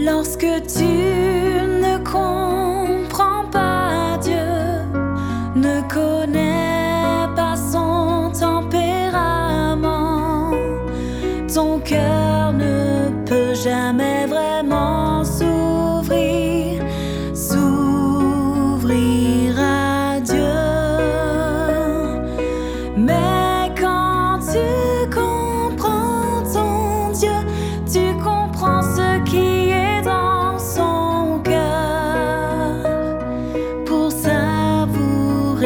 Lorsque tu ne comprends pas Dieu, ne connais pas son tempérament, ton cœur ne peut jamais vraiment.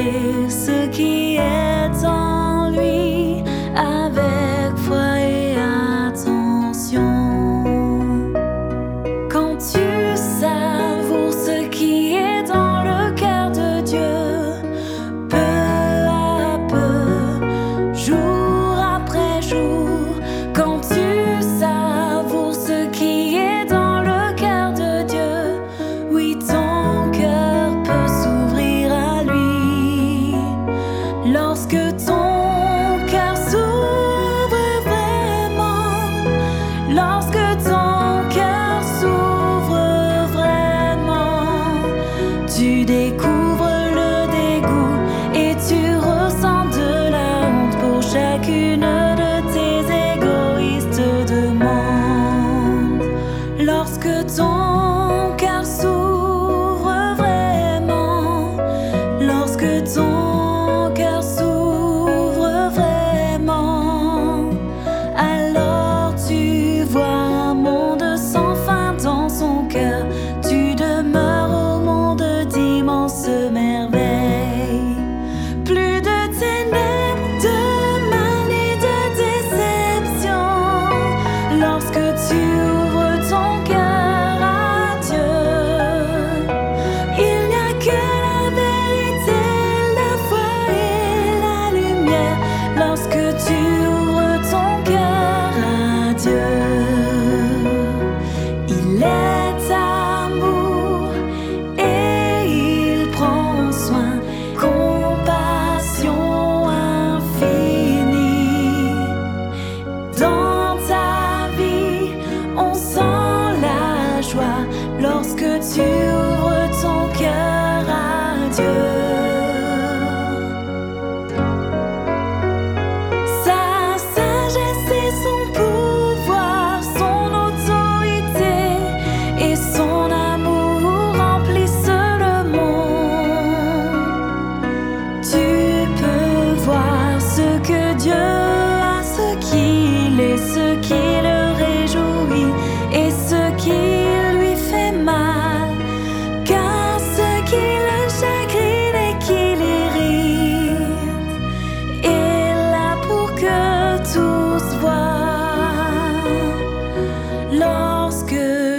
listen to Tu découvres le dégoût et tu ressens de la honte pour chacune de tes égoïstes demandes. Lorsque ton cœur s'ouvre, que tu veux ton cœur. lorsque tu ouvres ton cœur à Dieu.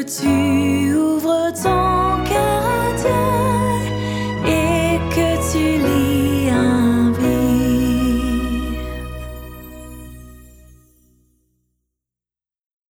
to you.